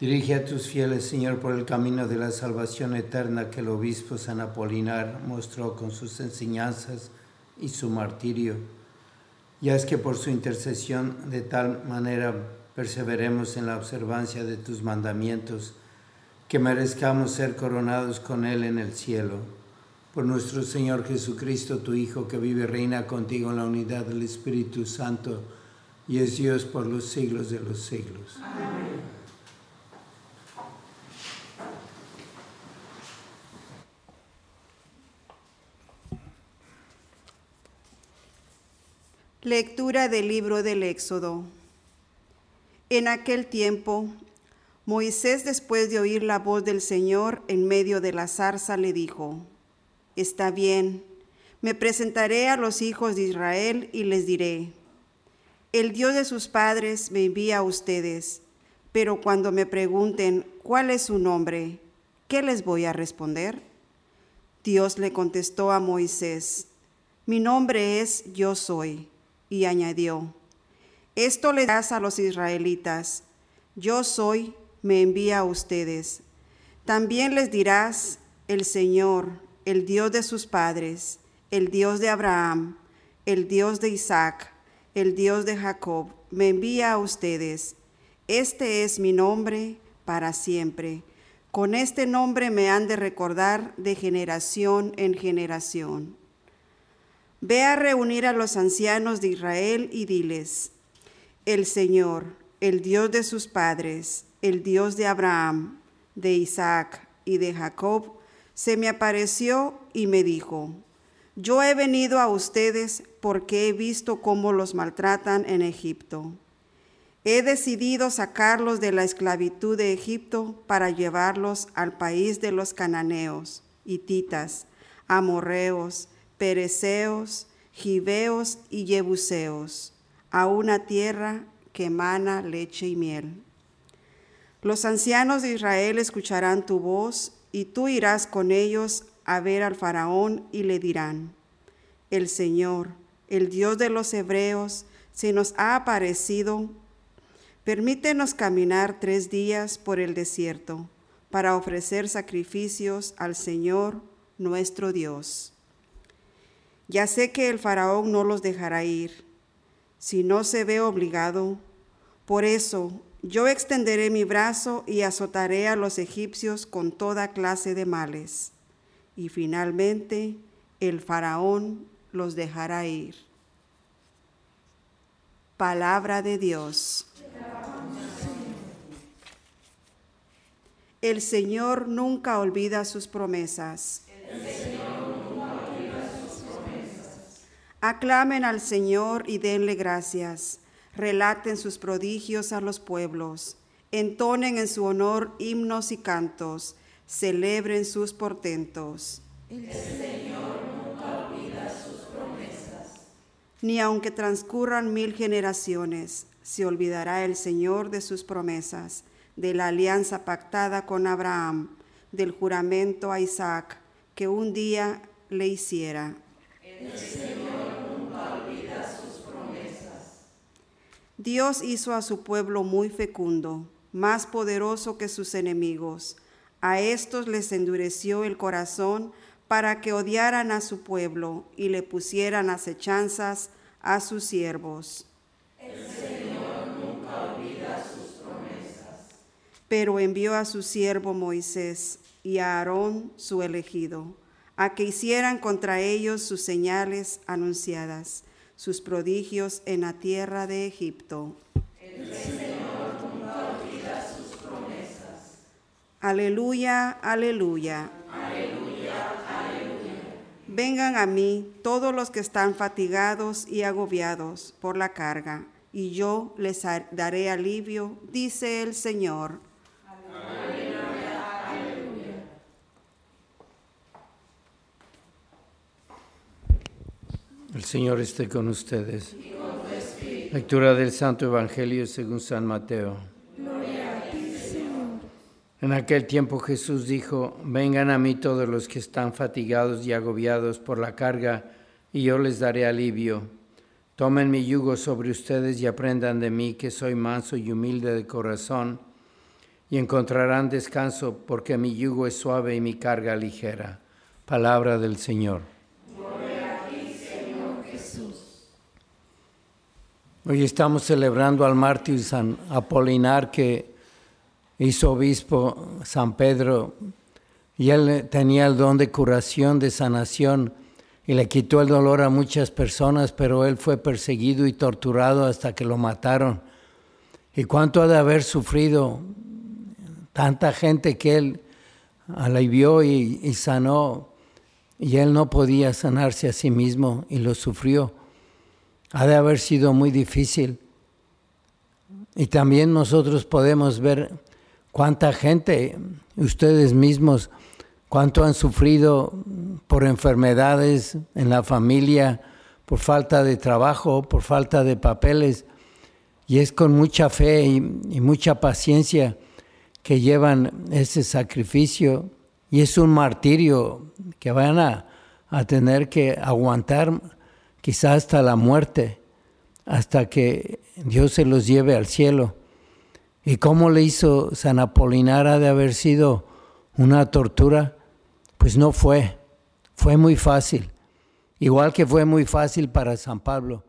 Dirige a tus fieles, Señor, por el camino de la salvación eterna que el obispo San Apolinar mostró con sus enseñanzas y su martirio. Y es que por su intercesión de tal manera perseveremos en la observancia de tus mandamientos, que merezcamos ser coronados con Él en el cielo. Por nuestro Señor Jesucristo, tu Hijo, que vive y reina contigo en la unidad del Espíritu Santo, y es Dios por los siglos de los siglos. Lectura del libro del Éxodo. En aquel tiempo, Moisés, después de oír la voz del Señor en medio de la zarza, le dijo, Está bien, me presentaré a los hijos de Israel y les diré, el Dios de sus padres me envía a ustedes, pero cuando me pregunten cuál es su nombre, ¿qué les voy a responder? Dios le contestó a Moisés, mi nombre es Yo soy y añadió, esto le das a los israelitas, yo soy, me envía a ustedes. También les dirás, el Señor, el Dios de sus padres, el Dios de Abraham, el Dios de Isaac, el Dios de Jacob, me envía a ustedes. Este es mi nombre para siempre. Con este nombre me han de recordar de generación en generación. Ve a reunir a los ancianos de Israel y diles, el Señor, el Dios de sus padres, el Dios de Abraham, de Isaac y de Jacob, se me apareció y me dijo, yo he venido a ustedes porque he visto cómo los maltratan en Egipto. He decidido sacarlos de la esclavitud de Egipto para llevarlos al país de los cananeos, hititas, amorreos, pereceos, gibeos y jebuseos, a una tierra que emana leche y miel. Los ancianos de Israel escucharán tu voz y tú irás con ellos a ver al faraón y le dirán, el Señor, el Dios de los hebreos, se nos ha aparecido Permítenos caminar tres días por el desierto para ofrecer sacrificios al Señor nuestro Dios. Ya sé que el faraón no los dejará ir si no se ve obligado. Por eso yo extenderé mi brazo y azotaré a los egipcios con toda clase de males. Y finalmente el faraón los dejará ir. Palabra de Dios. El Señor nunca olvida sus promesas. Aclamen al Señor y denle gracias. Relaten sus prodigios a los pueblos. Entonen en su honor himnos y cantos. Celebren sus portentos. El Señor nunca olvida sus promesas. Ni aunque transcurran mil generaciones, se olvidará el Señor de sus promesas de la alianza pactada con Abraham, del juramento a Isaac, que un día le hiciera. El Señor nunca olvida sus promesas. Dios hizo a su pueblo muy fecundo, más poderoso que sus enemigos. A estos les endureció el corazón para que odiaran a su pueblo y le pusieran acechanzas a sus siervos. El pero envió a su siervo Moisés y a Aarón su elegido, a que hicieran contra ellos sus señales anunciadas, sus prodigios en la tierra de Egipto. El Señor nunca olvida sus promesas. Aleluya, aleluya. Aleluya, aleluya. Vengan a mí todos los que están fatigados y agobiados por la carga, y yo les daré alivio, dice el Señor. El Señor esté con ustedes. Lectura del Santo Evangelio según San Mateo. En aquel tiempo Jesús dijo, vengan a mí todos los que están fatigados y agobiados por la carga, y yo les daré alivio. Tomen mi yugo sobre ustedes y aprendan de mí, que soy manso y humilde de corazón, y encontrarán descanso, porque mi yugo es suave y mi carga ligera. Palabra del Señor. Hoy estamos celebrando al mártir San Apolinar que hizo obispo San Pedro y él tenía el don de curación, de sanación y le quitó el dolor a muchas personas, pero él fue perseguido y torturado hasta que lo mataron. ¿Y cuánto ha de haber sufrido tanta gente que él alivió y, y sanó y él no podía sanarse a sí mismo y lo sufrió? ha de haber sido muy difícil. Y también nosotros podemos ver cuánta gente, ustedes mismos, cuánto han sufrido por enfermedades en la familia, por falta de trabajo, por falta de papeles. Y es con mucha fe y, mucha paciencia que llevan ese sacrificio. Y es un martirio que van a, a tener que aguantar quizá hasta la muerte, hasta que Dios se los lleve al cielo. ¿Y cómo le hizo San Apolinar de haber sido una tortura? Pues no fue, fue muy fácil, igual que fue muy fácil para San Pablo.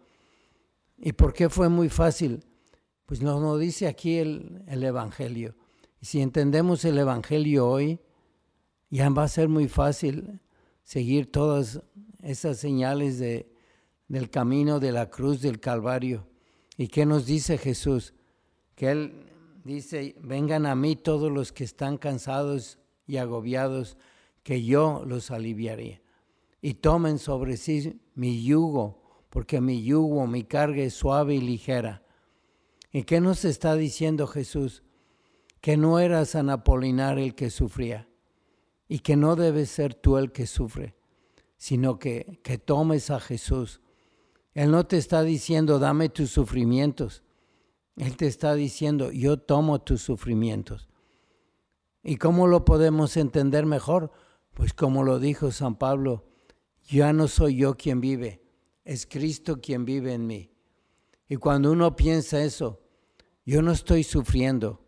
¿Y por qué fue muy fácil? Pues nos lo dice aquí el, el Evangelio. Y si entendemos el Evangelio hoy, ya va a ser muy fácil seguir todas esas señales de, del camino de la cruz del Calvario. ¿Y qué nos dice Jesús? Que Él dice, vengan a mí todos los que están cansados y agobiados, que yo los aliviaré. Y tomen sobre sí mi yugo, porque mi yugo, mi carga es suave y ligera. ¿Y qué nos está diciendo Jesús? Que no era San Apolinar el que sufría y que no debes ser tú el que sufre, sino que, que tomes a Jesús. Él no te está diciendo, dame tus sufrimientos. Él te está diciendo, yo tomo tus sufrimientos. ¿Y cómo lo podemos entender mejor? Pues como lo dijo San Pablo, ya no soy yo quien vive, es Cristo quien vive en mí. Y cuando uno piensa eso, yo no estoy sufriendo,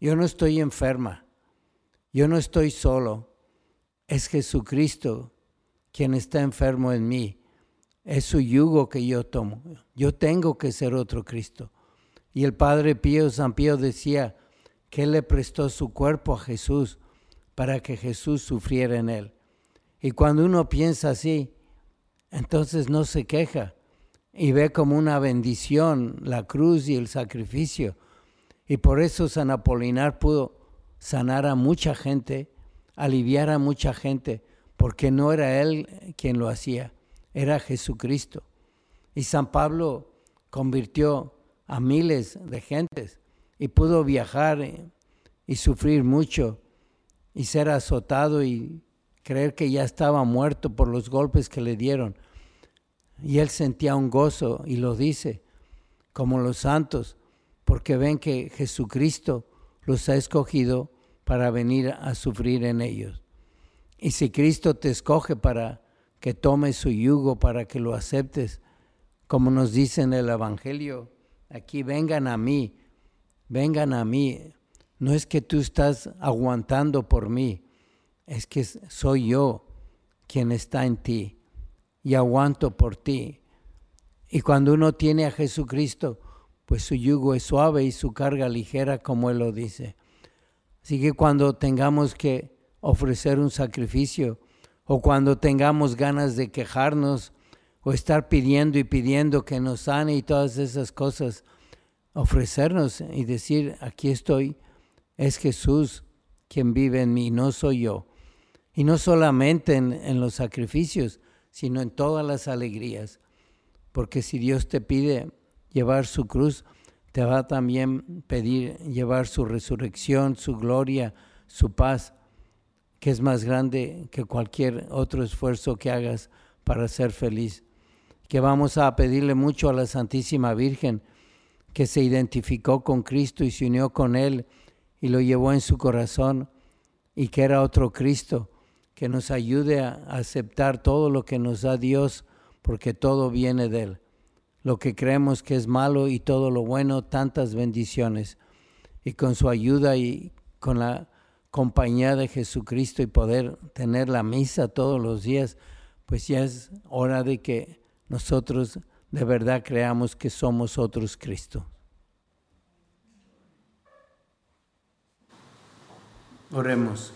yo no estoy enferma, yo no estoy solo, es Jesucristo quien está enfermo en mí, es su yugo que yo tomo, yo tengo que ser otro Cristo. Y el Padre Pío, San Pío decía que él le prestó su cuerpo a Jesús para que Jesús sufriera en él. Y cuando uno piensa así, entonces no se queja y ve como una bendición la cruz y el sacrificio. Y por eso San Apolinar pudo sanar a mucha gente, aliviar a mucha gente, porque no era él quien lo hacía, era Jesucristo. Y San Pablo convirtió a miles de gentes y pudo viajar y sufrir mucho y ser azotado y creer que ya estaba muerto por los golpes que le dieron. Y él sentía un gozo y lo dice, como los santos, porque ven que Jesucristo los ha escogido para venir a sufrir en ellos. Y si Cristo te escoge para que tomes su yugo, para que lo aceptes, como nos dice en el Evangelio, aquí vengan a mí, vengan a mí, no es que tú estás aguantando por mí, es que soy yo quien está en ti y aguanto por ti. Y cuando uno tiene a Jesucristo, pues su yugo es suave y su carga ligera, como Él lo dice. Así que cuando tengamos que ofrecer un sacrificio, o cuando tengamos ganas de quejarnos, o estar pidiendo y pidiendo que nos sane y todas esas cosas, ofrecernos y decir, aquí estoy, es Jesús quien vive en mí, no soy yo. Y no solamente en, los sacrificios, sino en todas las alegrías. Porque si Dios te pide llevar su cruz, te va a también pedir llevar su resurrección, su gloria, su paz, que es más grande que cualquier otro esfuerzo que hagas para ser feliz. Que vamos a pedirle mucho a la Santísima Virgen, que se identificó con Cristo y se unió con Él y lo llevó en su corazón y que era otro Cristo que nos ayude a aceptar todo lo que nos da Dios porque todo viene de Él. Lo que creemos que es malo y todo lo bueno, tantas bendiciones. Y con su ayuda y con la compañía de Jesucristo y poder tener la misa todos los días, pues ya es hora de que nosotros de verdad creamos que somos otros Cristo. Oremos.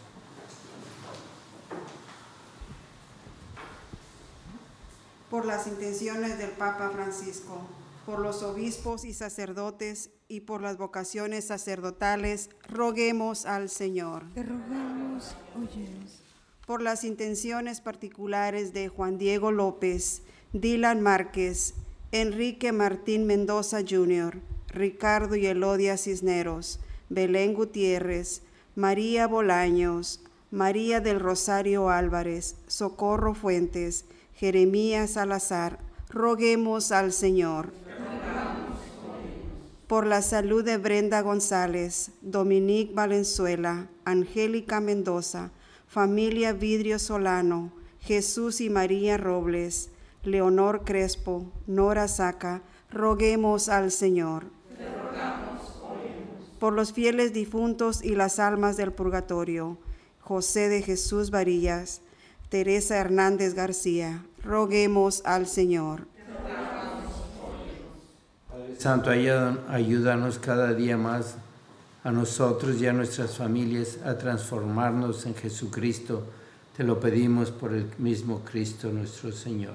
Por las intenciones del Papa Francisco, por los obispos y sacerdotes y por las vocaciones sacerdotales, roguemos al Señor. Te rogamos, Por las intenciones particulares de Juan Diego López, Dylan Márquez, Enrique Martín Mendoza Jr., Ricardo y Elodia Cisneros, Belén Gutiérrez, María Bolaños, María del Rosario Álvarez, Socorro Fuentes, Jeremías Salazar, roguemos al Señor. Por la salud de Brenda González, Dominique Valenzuela, Angélica Mendoza, familia Vidrio Solano, Jesús y María Robles, Leonor Crespo, Nora Saca, roguemos al Señor por los fieles difuntos y las almas del purgatorio, José de Jesús Varillas, Teresa Hernández García, roguemos al Señor. Santo, ayúdanos cada día más a nosotros y a nuestras familias a transformarnos en Jesucristo. Te lo pedimos por el mismo Cristo nuestro Señor.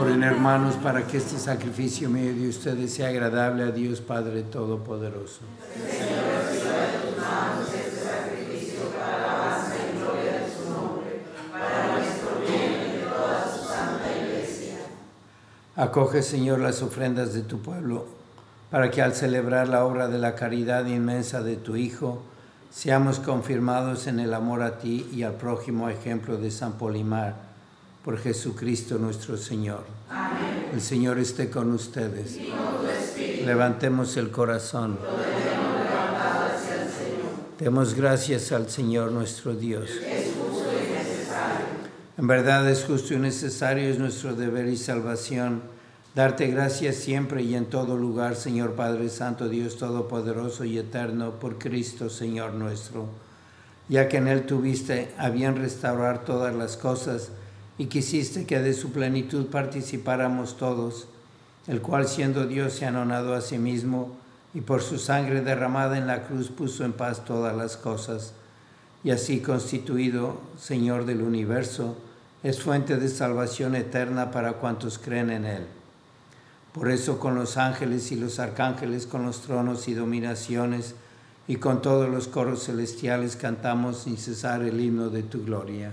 Oren hermanos para que este sacrificio mío de ustedes sea agradable a Dios Padre Todopoderoso. Acoge, Señor, las ofrendas de tu pueblo, para que al celebrar la obra de la caridad inmensa de tu Hijo, seamos confirmados en el amor a ti y al prójimo ejemplo de San Polimar, por Jesucristo nuestro Señor. Amén. El Señor esté con ustedes. Levantemos el corazón. Demos gracias al Señor nuestro Dios. En verdad es justo y necesario, es nuestro deber y salvación, darte gracias siempre y en todo lugar, Señor Padre Santo, Dios Todopoderoso y Eterno, por Cristo, Señor nuestro, ya que en Él tuviste a bien restaurar todas las cosas y quisiste que de su plenitud participáramos todos, el cual siendo Dios se anonadó a sí mismo y por su sangre derramada en la cruz puso en paz todas las cosas, y así constituido Señor del universo, es fuente de salvación eterna para cuantos creen en Él. Por eso con los ángeles y los arcángeles, con los tronos y dominaciones, y con todos los coros celestiales cantamos sin cesar el himno de tu gloria.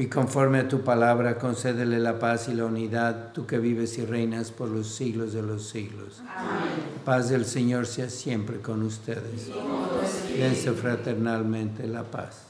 y conforme a tu palabra, concédele la paz y la unidad, tú que vives y reinas por los siglos de los siglos. La paz del Señor sea siempre con ustedes. Dense fraternalmente la paz.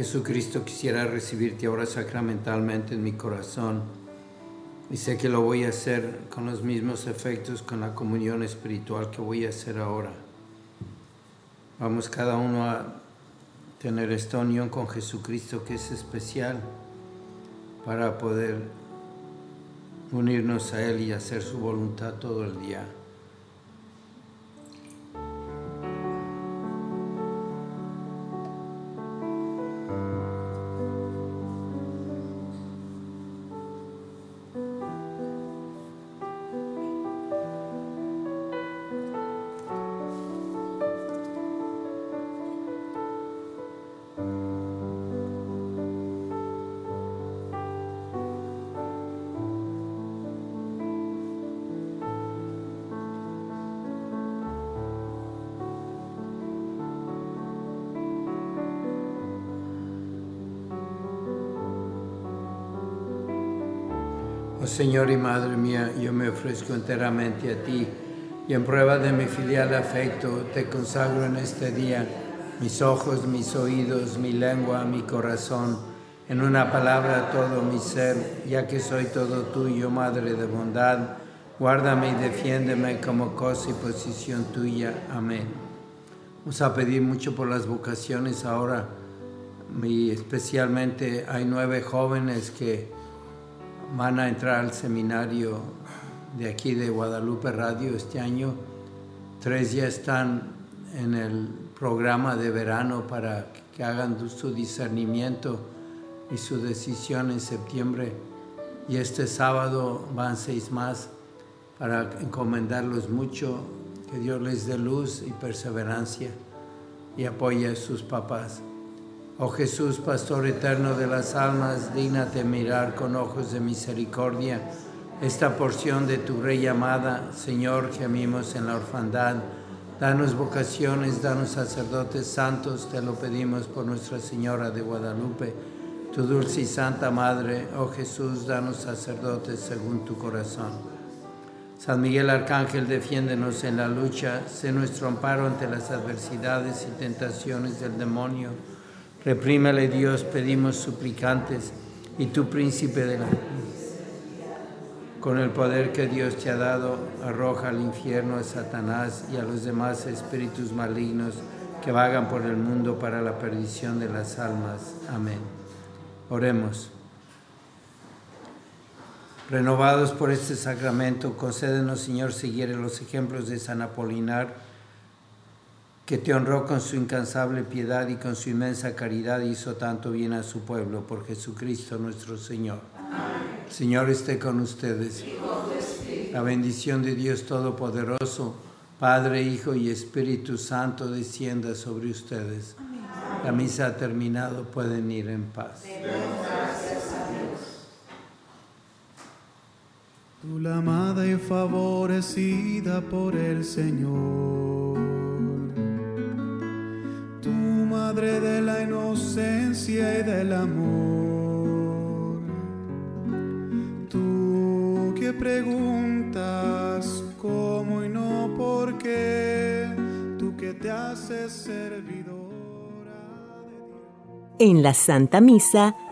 Jesucristo, quisiera recibirte ahora sacramentalmente en mi corazón y sé que lo voy a hacer con los mismos efectos con la comunión espiritual que voy a hacer ahora. Vamos cada uno a tener esta unión con Jesucristo que es especial para poder unirnos a Él y hacer su voluntad todo el día. Señor y Madre mía, yo me ofrezco enteramente a ti y en prueba de mi filial afecto te consagro en este día mis ojos, mis oídos, mi lengua, mi corazón, en una palabra todo mi ser, ya que soy todo tuyo, Madre de bondad, guárdame y defiéndeme como cosa y posición tuya. Amén. Vamos a pedir mucho por las vocaciones ahora, y especialmente hay nueve jóvenes que van a entrar al seminario de aquí de Guadalupe Radio este año. Tres ya están en el programa de verano para que hagan su discernimiento y su decisión en septiembre. Y este sábado van seis más para encomendarlos mucho, que Dios les dé luz y perseverancia y apoye a sus papás. Oh Jesús, Pastor eterno de las almas, dígnate mirar con ojos de misericordia esta porción de tu Rey amada. Señor, gemimos en la orfandad. Danos vocaciones, danos sacerdotes santos, te lo pedimos por Nuestra Señora de Guadalupe, tu dulce y santa Madre. Oh Jesús, danos sacerdotes según tu corazón. San Miguel Arcángel, defiéndenos en la lucha, sé nuestro amparo ante las adversidades y tentaciones del demonio Reprímele Dios, pedimos suplicantes, y tu príncipe de la... Con el poder que Dios te ha dado, arroja al infierno a Satanás y a los demás espíritus malignos que vagan por el mundo para la perdición de las almas. Amén. Oremos. Renovados por este sacramento, concédenos, Señor, seguir los ejemplos de San Apolinar que te honró con su incansable piedad y con su inmensa caridad hizo tanto bien a su pueblo por Jesucristo nuestro Señor. Señor esté con ustedes. La bendición de Dios Todopoderoso, Padre, Hijo y Espíritu Santo descienda sobre ustedes. La misa ha terminado, pueden ir en paz. Tú la amada y favorecida por el Señor Madre de la inocencia y del amor. Tú que preguntas cómo y no por qué, tú que te haces servidora de Dios. En la Santa Misa